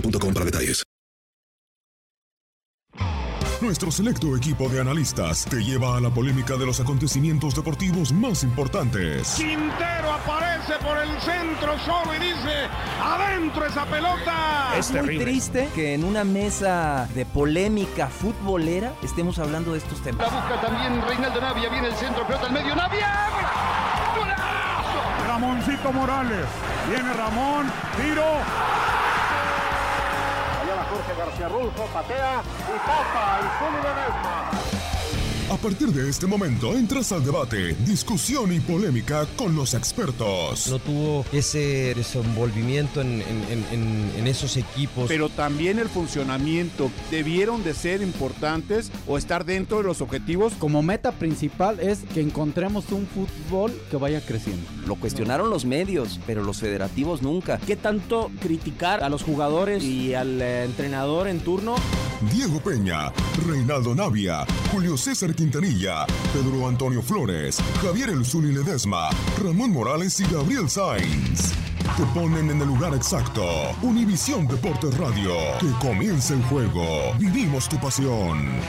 boostmobile.com para detalles. Nuestro selecto equipo de analistas te lleva a la polémica de los acontecimientos deportivos más importantes. Quintero aparece por el centro solo y dice, adentro esa pelota. Es muy triste que en una mesa de polémica futbolera estemos hablando de estos temas. La busca también Reinaldo Navia, viene el centro, pelota al medio, Navia. ¡Golazo! Ramoncito Morales, viene Ramón, tiro. Jorge García Rulfo, patea y tapa el Zuli Ledesma. A partir de este momento entras al debate, discusión y polémica con los expertos. No tuvo ese desenvolvimiento en, en- en- en- en esos equipos. Pero también el funcionamiento debieron de ser importantes o estar dentro de los objetivos. Como meta principal es que encontremos un fútbol que vaya creciendo. Lo cuestionaron los medios, pero los federativos nunca. ¿Qué tanto criticar a los jugadores y al eh, entrenador en turno? Diego Peña, Reinaldo Navia, Julio César Quintanilla, Pedro Antonio Flores, Javier El Zuli Ledesma, Ramón Morales y Gabriel Sainz. Te ponen en el lugar exacto. Univisión Deportes Radio. Que comience el juego. Vivimos tu pasión.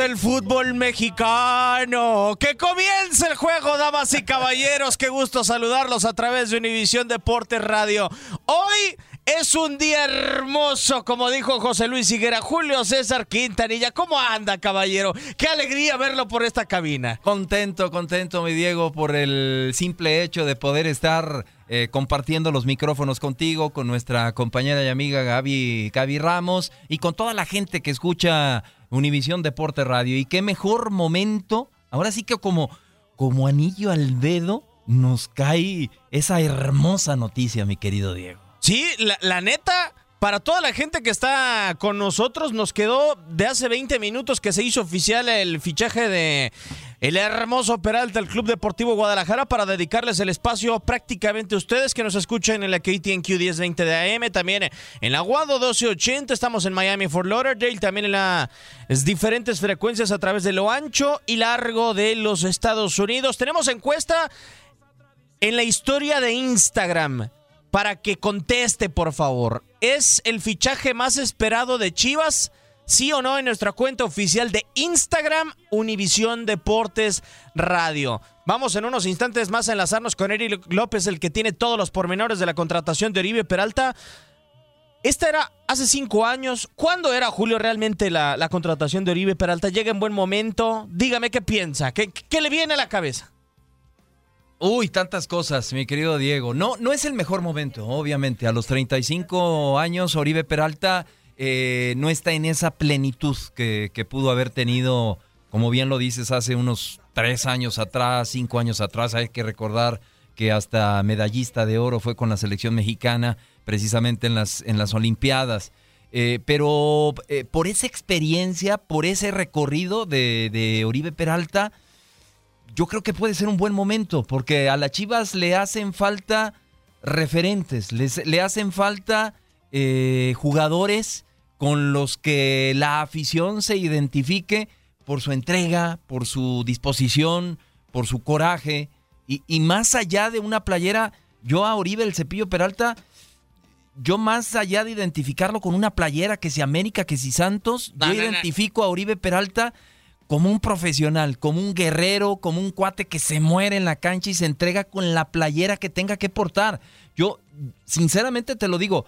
Del fútbol mexicano. Que comience el juego, damas y caballeros. Qué gusto saludarlos a través de Univisión Deportes Radio. Hoy es un día hermoso, como dijo José Luis Higuera. Julio César Quintanilla, ¿cómo anda, caballero? Qué alegría verlo por esta cabina. Contento, contento, mi Diego, por el simple hecho de poder estar eh, compartiendo los micrófonos contigo, con nuestra compañera y amiga Gaby, Gaby Ramos y con toda la gente que escucha Univisión Deporte Radio. Y qué mejor momento, ahora sí que como, como anillo al dedo, nos cae esa hermosa noticia, mi querido Diego. Sí, la, la neta, para toda la gente que está con nosotros, nos quedó de hace 20 minutos que se hizo oficial el fichaje de el hermoso Peralta, el Club Deportivo Guadalajara, para dedicarles el espacio prácticamente a ustedes que nos escuchan en la KTNQ 1020 de AM, también en la Guado 1280, estamos en Miami, Fort Lauderdale, también en las diferentes frecuencias a través de lo ancho y largo de los Estados Unidos. Tenemos encuesta en la historia de Instagram para que conteste, por favor. ¿Es el fichaje más esperado de Chivas? Sí o no en nuestra cuenta oficial de Instagram, Univisión Deportes Radio. Vamos en unos instantes más a enlazarnos con Eric López, el que tiene todos los pormenores de la contratación de Oribe Peralta. Esta era hace cinco años. ¿Cuándo era, Julio, realmente la, contratación de Oribe Peralta? ¿Llega en buen momento? Dígame qué piensa, qué, qué le viene a la cabeza. Uy, tantas cosas, mi querido Diego. No, no es el mejor momento, obviamente. A los 35 años, Oribe Peralta eh, no está en esa plenitud que, pudo haber tenido, como bien lo dices, hace unos tres años atrás, cinco años atrás. Hay que recordar que hasta medallista de oro fue con la selección mexicana, precisamente en las, en las Olimpiadas. Eh, pero eh, por esa experiencia, por ese recorrido de, de, Oribe Peralta, yo creo que puede ser un buen momento, porque a las Chivas le hacen falta referentes, le hacen falta jugadores con los que la afición se identifique por su entrega, por su disposición, por su coraje. Y, más allá de una playera, yo a Oribe el Cepillo Peralta, yo más allá de identificarlo con una playera que si América, que si Santos, yo identifico a Oribe Peralta como un profesional, como un guerrero, como un cuate que se muere en la cancha y se entrega con la playera que tenga que portar. Yo, sinceramente te lo digo,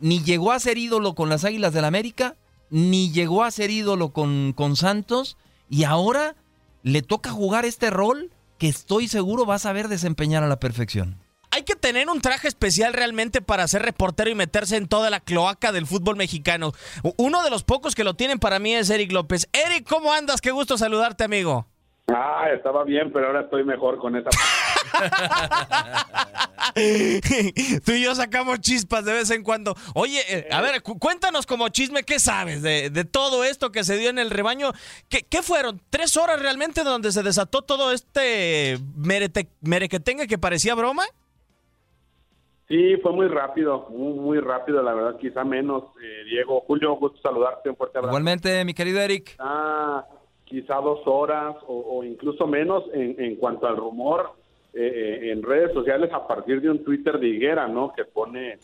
ni llegó a ser ídolo con las Águilas del la América, ni llegó a ser ídolo con, con Santos, y ahora le toca jugar este rol que estoy seguro va a saber desempeñar a la perfección. Hay que tener un traje especial realmente para ser reportero y meterse en toda la cloaca del fútbol mexicano. Uno de los pocos que lo tienen para mí es Eric López. Eric, ¿cómo andas? Qué gusto saludarte, amigo. Ah, estaba bien, pero ahora estoy mejor con esa. Tú y yo sacamos chispas de vez en cuando. Oye, eh, a ver, cuéntanos como chisme, ¿qué sabes de, todo esto que se dio en el rebaño? ¿Qué, fueron? ¿Tres horas realmente donde se desató todo este merete, merequetengue que parecía broma? Sí, fue muy rápido, muy, rápido, la verdad, quizá menos. Eh, Diego, Julio, gusto saludarte, un fuerte abrazo. Igualmente, mi querido Eric. Ah, quizá dos horas o, incluso menos en, en cuanto al rumor eh, en redes sociales a partir de un Twitter de Higuera, ¿no? Que pone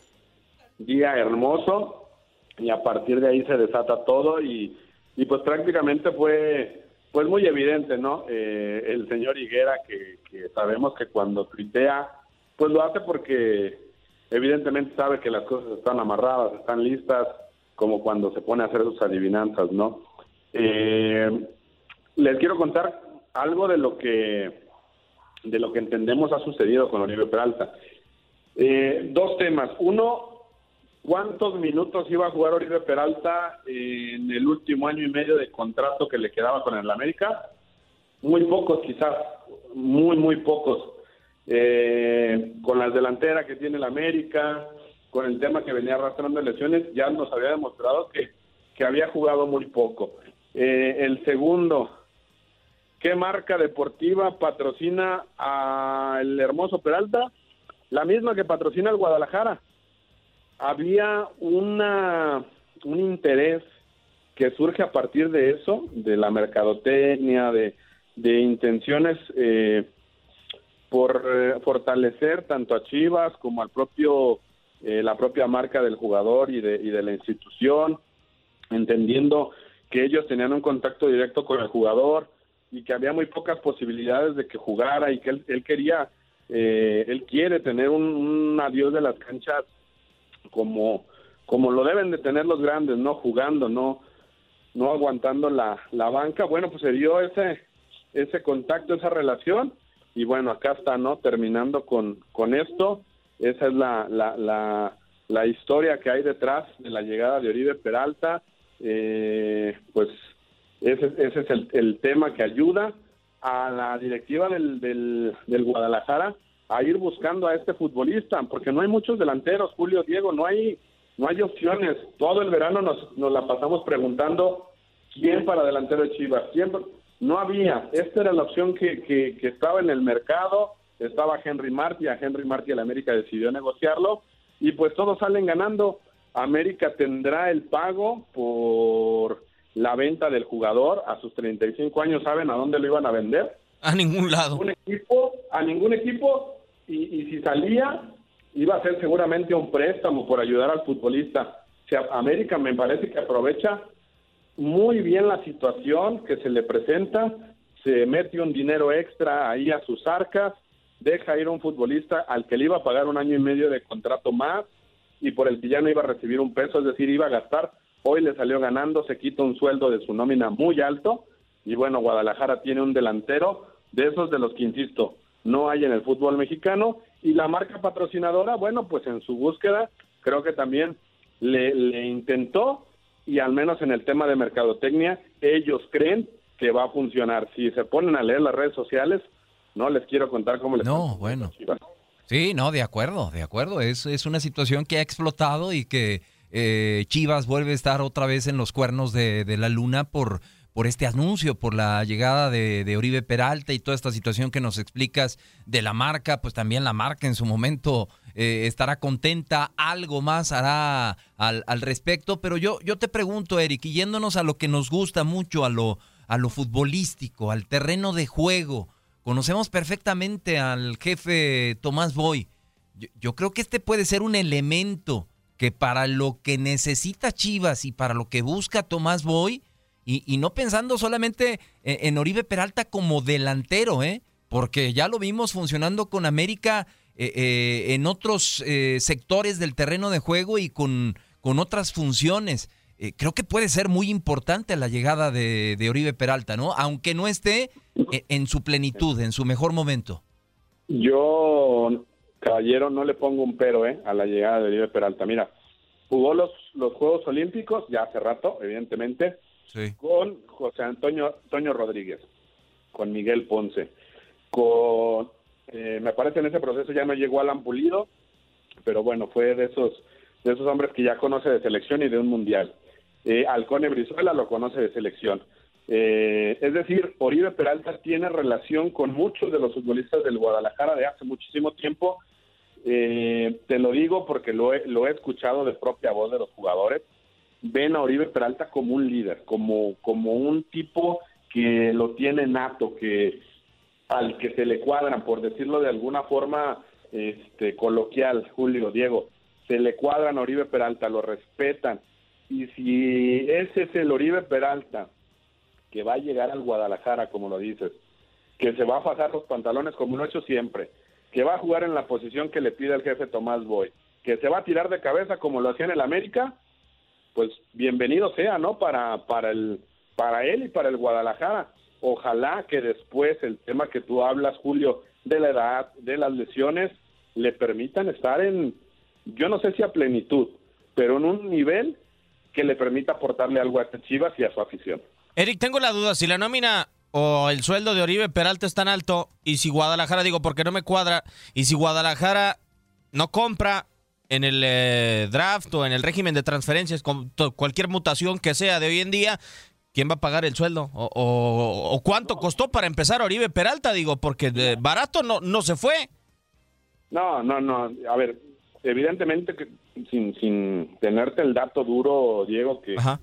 día hermoso y a partir de ahí se desata todo y, y pues prácticamente fue pues muy evidente, ¿no? Eh, el señor Higuera que, sabemos que cuando tuitea pues lo hace porque evidentemente sabe que las cosas están amarradas, están listas, como cuando se pone a hacer sus adivinanzas, ¿no? Eh, les quiero contar algo de lo que de lo que entendemos ha sucedido con Oribe Peralta. Eh, dos temas. Uno, ¿cuántos minutos iba a jugar Oribe Peralta en el último año y medio de contrato que le quedaba con el América? Muy pocos quizás, muy, muy pocos. Eh, con las delanteras que tiene el América, con el tema que venía arrastrando lesiones, ya nos había demostrado que, que había jugado muy poco. Eh, el segundo, ¿Qué marca deportiva patrocina al hermoso Peralta? La misma que patrocina al Guadalajara. Había una, un interés que surge a partir de eso, de la mercadotecnia, de, de intenciones eh, por eh, fortalecer tanto a Chivas como al propio eh, la propia marca del jugador y de, y de la institución, entendiendo que ellos tenían un contacto directo con el jugador, y que había muy pocas posibilidades de que jugara y que él, quería, eh, él quiere tener un, adiós de las canchas como, como lo deben de tener los grandes, ¿no? Jugando, no, no aguantando la, la banca. Bueno, pues se dio ese, ese contacto, esa relación y bueno, acá está, ¿no? Terminando con, con esto. Esa es la, la, la, la historia que hay detrás de la llegada de Oribe Peralta. Eh, pues ese, ese es el, tema que ayuda a la directiva del, del, Guadalajara a ir buscando a este futbolista, porque no hay muchos delanteros, Julio, Diego, no hay, no hay opciones. Todo el verano nos, nos la pasamos preguntando quién para delantero de Chivas, quién, No había. Esta era la opción que, que, que estaba en el mercado. Estaba Henry Martí. A Henry Martí el América decidió negociarlo. Y pues todos salen ganando. América tendrá el pago por la venta del jugador. A sus 35 años, ¿saben a dónde lo iban a vender? A ningún lado. Un equipo, a ningún equipo. Y, y si salía, iba a ser seguramente un préstamo por ayudar al futbolista. O sea, América me parece que aprovecha muy bien la situación que se le presenta, se mete un dinero extra ahí a sus arcas, deja ir a un futbolista al que le iba a pagar un año y medio de contrato más y por el que ya no iba a recibir un peso, es decir, iba a gastar, hoy le salió ganando, se quita un sueldo de su nómina muy alto y bueno, Guadalajara tiene un delantero de esos de los que, insisto, no hay en el fútbol mexicano y la marca patrocinadora, bueno, pues en su búsqueda creo que también le, le intentó y al menos en el tema de mercadotecnia, ellos creen que va a funcionar. Si se ponen a leer las redes sociales, no les quiero contar cómo les No, bueno. Sí, no, de acuerdo, de acuerdo. Es, es una situación que ha explotado y que eh, Chivas vuelve a estar otra vez en los cuernos de, la luna por, por este anuncio, por la llegada de, Oribe Peralta y toda esta situación que nos explicas de la marca, pues también la marca en su momento eh, estará contenta, algo más hará al, respecto, pero yo, yo te pregunto, Eric, y yéndonos a lo que nos gusta mucho, a lo, a lo futbolístico, al terreno de juego, conocemos perfectamente al jefe Tomás Boy, yo creo que este puede ser un elemento que para lo que necesita Chivas y para lo que busca Tomás Boy, y, no pensando solamente en, en, Oribe Peralta como delantero, ¿eh? porque ya lo vimos funcionando con América eh, eh, en otros eh, sectores del terreno de juego y con, con otras funciones. Creo que puede ser muy importante la llegada de, Oribe Peralta, ¿no? Aunque no esté en su plenitud, en su mejor momento. Yo, caballero, no le pongo un pero ¿eh? a la llegada de Oribe Peralta. Mira, jugó los, los Juegos Olímpicos ya hace rato, evidentemente Sí. con José Antonio Toño Rodríguez, con Miguel Ponce, con eh, me parece en ese proceso ya no llegó Alan Pulido, pero bueno, fue de esos de esos hombres que ya conoce de selección y de un mundial. Eh, Alcone Brizuela lo conoce de selección. Eh, es decir, Oribe Peralta tiene relación con muchos de los futbolistas del Guadalajara de hace muchísimo tiempo. Eh, te lo digo porque lo he, lo he escuchado de propia voz de los jugadores ven a Oribe Peralta como un líder, como, como un tipo que lo tiene nato, que al que se le cuadran, por decirlo de alguna forma este, coloquial, Julio, Diego, se le cuadran a Oribe Peralta, lo respetan. Y si ese es el Oribe Peralta que va a llegar al Guadalajara, como lo dices, que se va a fajar los pantalones como lo ha hecho siempre, que va a jugar en la posición que le pide el jefe Tomás Boy, que se va a tirar de cabeza como lo hacía en el América, pues bienvenido sea, ¿no? Para, para, el, para él y para el Guadalajara. Ojalá que después el tema que tú hablas, Julio, de la edad, de las lesiones, le permitan estar en, yo no sé si a plenitud, pero en un nivel que le permita aportarle algo a Chivas y a su afición. Eric, tengo la duda, si la nómina o el sueldo de Oribe Peralta es tan alto y si Guadalajara, digo, porque no me cuadra, y si Guadalajara no compra en el eh, draft o en el régimen de transferencias, con cualquier mutación que sea de hoy en día, ¿quién va a pagar el sueldo? ¿O, o, o cuánto costó para empezar Oribe Peralta? Digo, porque eh, barato no, no se fue. No, no, no. A ver, evidentemente que sin, sin tenerte el dato duro, Diego, que, Ajá.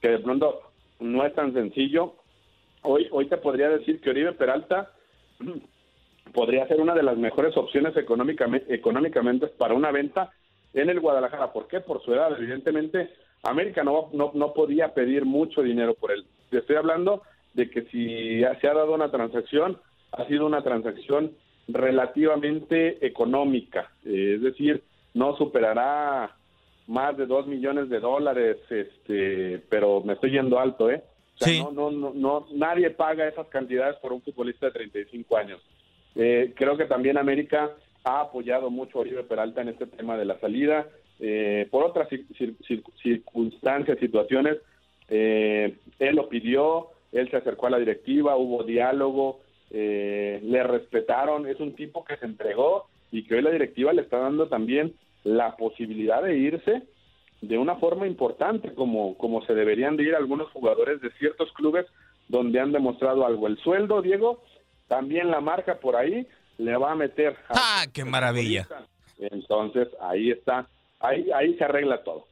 que de pronto no es tan sencillo. Hoy, hoy te podría decir que Oribe Peralta podría ser una de las mejores opciones económicamente, para una venta en el Guadalajara. ¿Por qué? Por su edad. Evidentemente, América no, no, no podía pedir mucho dinero por él. Te estoy hablando de que si se ha dado una transacción, ha sido una transacción relativamente económica. Eh, es decir, no superará más de dos millones de dólares, este, pero me estoy yendo alto, ¿eh? O sea, Sí. no, no, no, no, nadie paga esas cantidades por un futbolista de 35 años. Eh, creo que también América ha apoyado mucho a Oribe Peralta en este tema de la salida. Eh, por otras cir- cir- cir- circunstancias, situaciones, eh, él lo pidió, él se acercó a la directiva, hubo diálogo, eh, le respetaron, es un tipo que se entregó y que hoy la directiva le está dando también la posibilidad de irse de una forma importante, como, como se deberían de ir algunos jugadores de ciertos clubes donde han demostrado algo. El sueldo, Diego, también la marca por ahí le va a meter. ¡Ah, qué maravilla! Entonces, ahí está, ahí, ahí se arregla todo.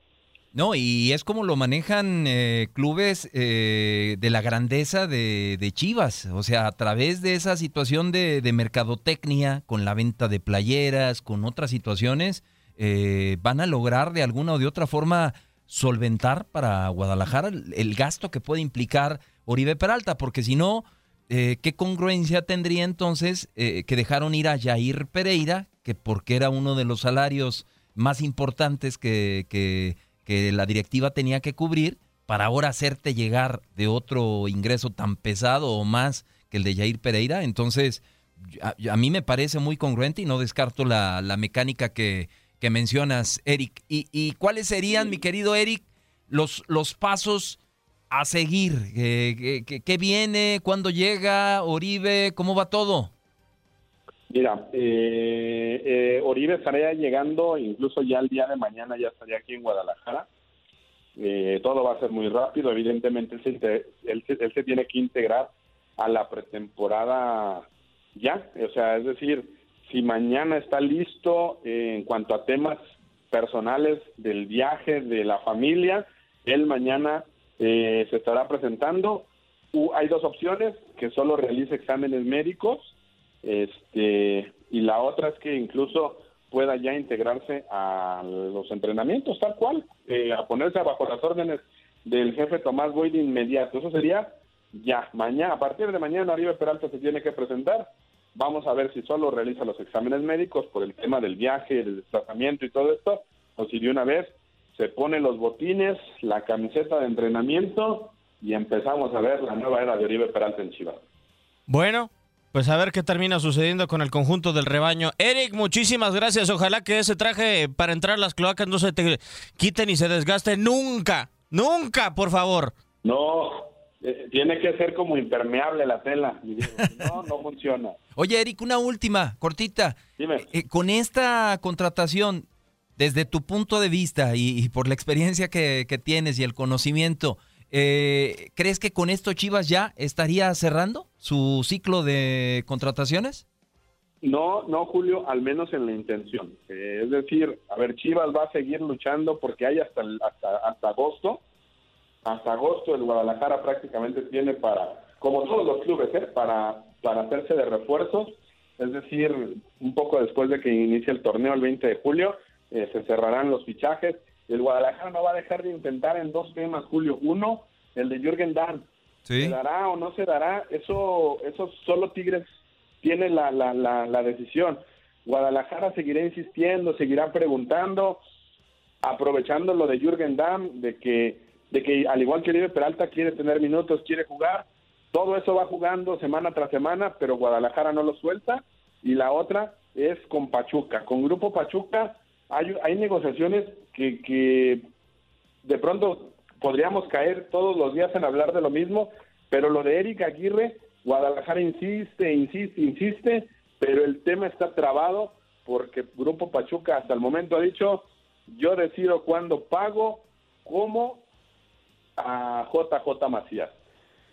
No, y es como lo manejan eh, clubes eh, de la grandeza de, de, Chivas, o sea, a través de esa situación de, de mercadotecnia, con la venta de playeras, con otras situaciones, eh, van a lograr de alguna o de otra forma solventar para Guadalajara el, gasto que puede implicar Oribe Peralta, porque si no, eh, ¿qué congruencia tendría entonces eh, que dejaron ir a Jair Pereira, que porque era uno de los salarios más importantes que, que que la directiva tenía que cubrir para ahora hacerte llegar de otro ingreso tan pesado o más que el de Jair Pereira. Entonces, a, a mí me parece muy congruente y no descarto la, la mecánica que, que, mencionas, Eric. ¿Y, ¿Y, cuáles serían, mi querido Eric, los, los pasos a seguir? ¿Qué, qué, qué viene? ¿Cuándo llega? ¿Oribe? ¿Cómo va todo? Mira, eh, eh, Oribe estaría llegando, incluso ya el día de mañana ya estaría aquí en Guadalajara. Eh, todo va a ser muy rápido, evidentemente él se, él, él se, tiene que integrar a la pretemporada ya, o sea, es decir, si mañana está listo eh, en cuanto a temas personales del viaje, de la familia, él mañana eh, se estará presentando. Uh, hay dos opciones, que solo realice exámenes médicos este y la otra es que incluso pueda ya integrarse a los entrenamientos tal cual, eh, a ponerse bajo las órdenes del jefe Tomás Boy de inmediato. Eso sería ya, mañana, a partir de mañana Oribe Peralta se tiene que presentar. Vamos a ver si solo realiza los exámenes médicos por el tema del viaje, del desplazamiento y todo esto, o si de una vez se pone los botines, la camiseta de entrenamiento y empezamos a ver la nueva era de Oribe Peralta en Chivas. Bueno, pues a ver qué termina sucediendo con el conjunto del rebaño. Eric, muchísimas gracias. Ojalá que ese traje para entrar a las cloacas no se te quiten y se desgaste nunca. Nunca, por favor. No, eh, tiene que ser como impermeable la tela. No, no funciona. Oye, Eric, una última, cortita. Dime. Eh, con esta contratación, desde tu punto de vista y, y por la experiencia que, que, tienes y el conocimiento, eh, ¿crees que con esto Chivas ya estaría cerrando su ciclo de contrataciones? No, no, Julio, al menos en la intención. Eh, es decir, a ver, Chivas va a seguir luchando porque hay hasta, hasta, hasta agosto. Hasta agosto el Guadalajara prácticamente tiene para, como todos los clubes, ¿eh? para, para hacerse de refuerzos. Es decir, un poco después de que inicie el torneo el 20 de julio, eh, se cerrarán los fichajes el Guadalajara no va a dejar de intentar en dos temas, Julio. Uno, el de Jürgen Damm. ¿Sí? ¿Se dará o no se dará? Eso, eso solo Tigres tiene la, la, la, la decisión. Guadalajara seguirá insistiendo, seguirá preguntando, aprovechando lo de Jürgen Damm, de que, de que al igual que Libre Peralta quiere tener minutos, quiere jugar. Todo eso va jugando semana tras semana, pero Guadalajara no lo suelta. Y la otra es con Pachuca. Con Grupo Pachuca hay, hay negociaciones que, que de pronto podríamos caer todos los días en hablar de lo mismo, pero lo de Eric Aguirre, Guadalajara insiste, insiste, insiste, pero el tema está trabado porque Grupo Pachuca hasta el momento ha dicho, yo decido cuándo pago, cómo a JJ Macías.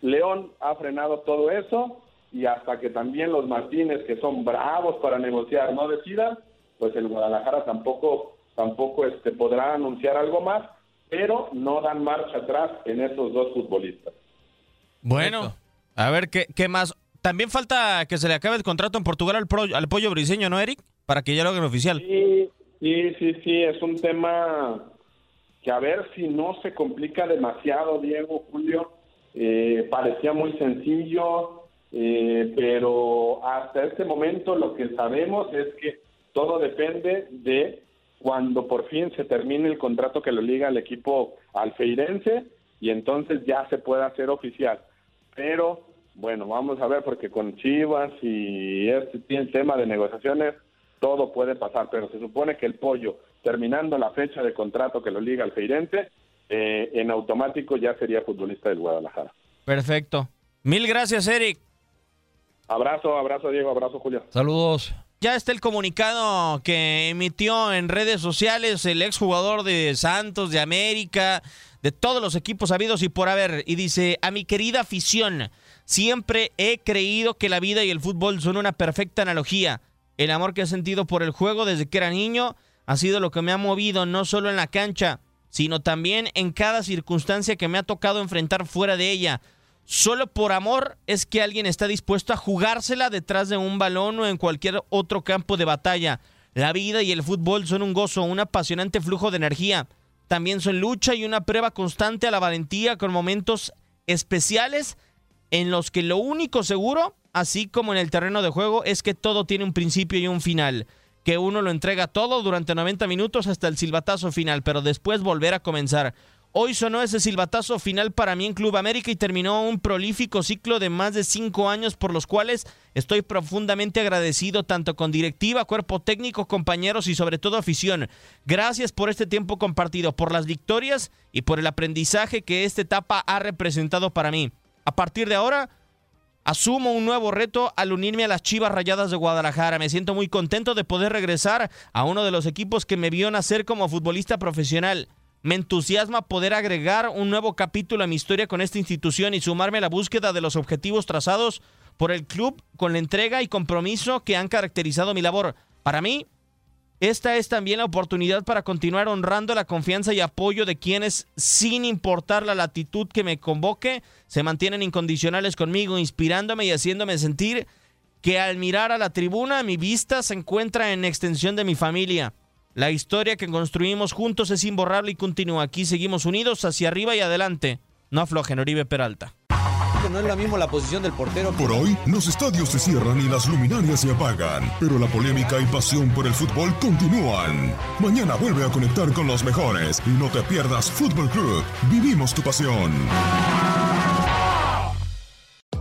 León ha frenado todo eso y hasta que también los Martínez, que son bravos para negociar, no decidan, pues el Guadalajara tampoco tampoco este podrá anunciar algo más, pero no dan marcha atrás en esos dos futbolistas. Bueno, a ver qué, qué más. También falta que se le acabe el contrato en Portugal al, pro, al pollo briseño, ¿no, Eric? Para que ya lo hagan oficial. Sí, sí, sí, sí, es un tema que a ver si no se complica demasiado, Diego, Julio. Eh, parecía muy sencillo, eh, pero hasta este momento lo que sabemos es que todo depende de cuando por fin se termine el contrato que lo liga al equipo alfeirense y entonces ya se puede hacer oficial. Pero bueno, vamos a ver porque con Chivas y este tema de negociaciones todo puede pasar, pero se supone que el pollo, terminando la fecha de contrato que lo liga al Feirense, eh, en automático ya sería futbolista del Guadalajara. Perfecto. Mil gracias, Eric. Abrazo, abrazo Diego, abrazo Julio. Saludos. ya está el comunicado que emitió en redes sociales el exjugador de Santos, de América, de todos los equipos habidos y por haber. Y dice, a mi querida afición, siempre he creído que la vida y el fútbol son una perfecta analogía. El amor que he sentido por el juego desde que era niño ha sido lo que me ha movido no solo en la cancha, sino también en cada circunstancia que me ha tocado enfrentar fuera de ella. Solo por amor es que alguien está dispuesto a jugársela detrás de un balón o en cualquier otro campo de batalla. La vida y el fútbol son un gozo, un apasionante flujo de energía. También son lucha y una prueba constante a la valentía con momentos especiales en los que lo único seguro, así como en el terreno de juego, es que todo tiene un principio y un final. Que uno lo entrega todo durante 90 minutos hasta el silbatazo final, pero después volver a comenzar. Hoy sonó ese silbatazo final para mí en Club América y terminó un prolífico ciclo de más de cinco años por los cuales estoy profundamente agradecido tanto con directiva, cuerpo técnico, compañeros y sobre todo afición. Gracias por este tiempo compartido, por las victorias y por el aprendizaje que esta etapa ha representado para mí. A partir de ahora, Asumo un nuevo reto al unirme a las Chivas Rayadas de Guadalajara. Me siento muy contento de poder regresar a uno de los equipos que me vio nacer como futbolista profesional. Me entusiasma poder agregar un nuevo capítulo a mi historia con esta institución y sumarme a la búsqueda de los objetivos trazados por el club con la entrega y compromiso que han caracterizado mi labor. Para mí, esta es también la oportunidad para continuar honrando la confianza y apoyo de quienes, sin importar la latitud que me convoque, se mantienen incondicionales conmigo, inspirándome y haciéndome sentir que al mirar a la tribuna mi vista se encuentra en extensión de mi familia. La historia que construimos juntos es imborrable y continúa. Aquí seguimos unidos hacia arriba y adelante. No aflojen, Oribe Peralta. No es lo mismo la posición del portero. Por hoy, los estadios se cierran y las luminarias se apagan, pero la polémica y pasión por el fútbol continúan. Mañana vuelve a conectar con los mejores y no te pierdas Fútbol Club. Vivimos tu pasión.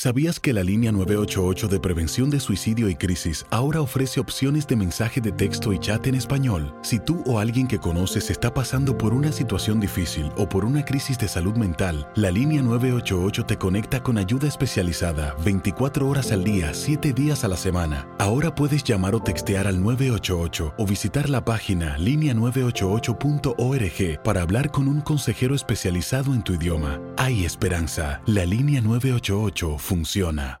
¿Sabías que la línea 988 de prevención de suicidio y crisis ahora ofrece opciones de mensaje de texto y chat en español? Si tú o alguien que conoces está pasando por una situación difícil o por una crisis de salud mental, la línea 988 te conecta con ayuda especializada 24 horas al día, 7 días a la semana. Ahora puedes llamar o textear al 988 o visitar la página línea988.org para hablar con un consejero especializado en tu idioma. Hay esperanza. La línea 988 funciona.